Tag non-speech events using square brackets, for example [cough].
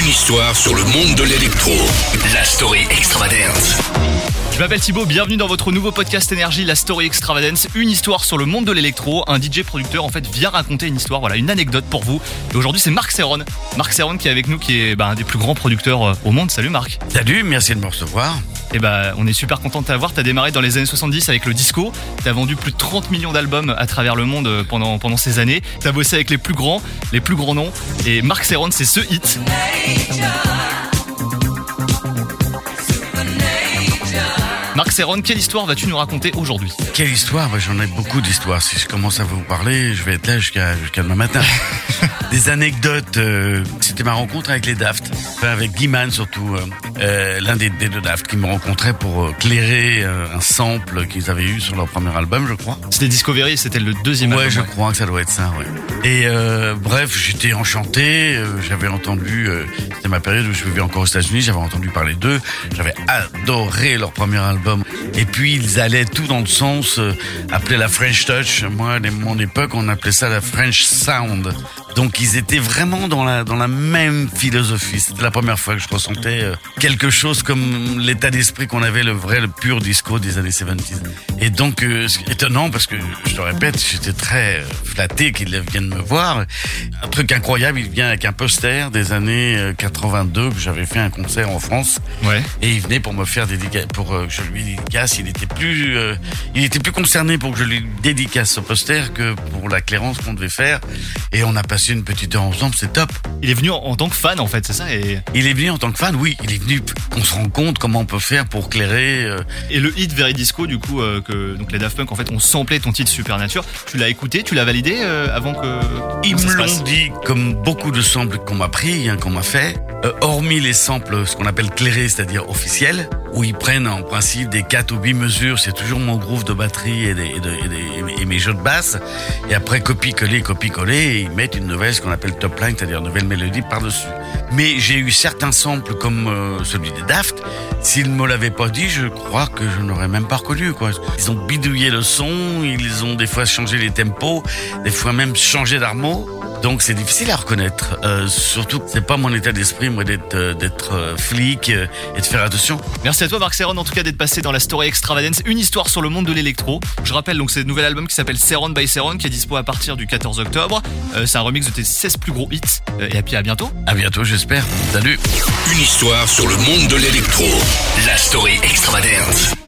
Une histoire sur le monde de l'électro. La story extravagante. Je m'appelle Thibaut, bienvenue dans votre nouveau podcast énergie, la Story Extravagance, une histoire sur le monde de l'électro. Un DJ producteur en fait vient raconter une histoire, voilà, une anecdote pour vous. Et aujourd'hui c'est Marc Serron. Marc Serron qui est avec nous, qui est bah, un des plus grands producteurs euh, au monde. Salut Marc. Salut, merci de me recevoir. Et bah on est super content de t'avoir. T'as démarré dans les années 70 avec le disco. T'as vendu plus de 30 millions d'albums à travers le monde euh, pendant, pendant ces années. T'as bossé avec les plus grands, les plus grands noms. Et Marc Serron c'est ce hit. Marc Serron, quelle histoire vas-tu nous raconter aujourd'hui? Quelle histoire? Bah, J'en ai beaucoup d'histoires. Si je commence à vous parler, je vais être là jusqu'à demain matin. [laughs] Des anecdotes. euh, C'était ma rencontre avec les Daft. Enfin, avec Guiman surtout. euh, euh, L'un des, des deux Daft qui me rencontrait pour clairer un sample qu'ils avaient eu sur leur premier album, je crois. C'était Discovery, c'était le deuxième Ouais, album. je crois que ça doit être ça, ouais. Et bref, j'étais enchanté. j'avais entendu, c'était ma période où je vivais encore aux États-Unis. J'avais entendu parler d'eux. J'avais adoré leur premier album. Et puis ils allaient tout dans le sens euh, appelé la French Touch. Moi, à mon époque, on appelait ça la French Sound. Donc ils étaient vraiment dans la dans la même philosophie. C'était la première fois que je ressentais euh, quelque chose comme l'état d'esprit qu'on avait le vrai le pur disco des années 70. Et donc euh, étonnant parce que je te répète, j'étais très euh, flatté qu'il vienne me voir. Un truc incroyable, il vient avec un poster des années euh, 82 que j'avais fait un concert en France Ouais. et il venait pour me faire dédicace pour euh, que je lui dédicace. Il était plus euh, il était plus concerné pour que je lui dédicace ce poster que pour la clairance qu'on devait faire. Et on a passé une petite heure ensemble, c'est top. Il est venu en, tant que fan en fait, c'est ça et, Il est venu en tant que fan, oui. Il est venu qu'on se rend compte comment on peut faire pour clairer. euh, et le hit Very Disco du coup euh, que donc les Daft Punk en fait ont samplé ton titre Supernature. Tu l'as écouté, tu l'as validé euh, avant que Ils me l'ont dit, comme beaucoup de samples qu'on m'a pris, hein, qu'on m'a fait, hormis les samples, ce qu'on appelle clairés, c'est-à-dire officiels, où ils prennent en principe des 4 ou 8 mesures, c'est toujours mon groove de batterie et, des, et, de- et des- et mes jeux de basse, et après copie-coller, copie-coller, ils mettent une nouvelle, ce qu'on appelle top line, c'est-à-dire une nouvelle mélodie par-dessus. Mais j'ai eu certains samples comme euh, celui des Daft, s'ils ne me l'avaient pas dit, je crois que je n'aurais même pas reconnu, quoi. Ils ont bidouillé le son, ils ont des fois changé les tempos, des fois même changé d'armo. Donc c'est difficile à reconnaître. Euh, surtout, c'est pas mon état d'esprit, moi, d'être euh, euh, flic euh, et de faire attention. Merci à toi Marc Serron en tout cas d'être passé dans la Story Extravagance, une histoire sur le monde de l'électro. Je rappelle donc c'est le nouvel album qui s'appelle Serron by Serron qui est dispo à partir du 14 octobre. Euh, c'est un remix de tes 16 plus gros hits. Euh, et puis à bientôt. À bientôt, j'espère. Salut. Une histoire sur le monde de l'électro. La story extravagante.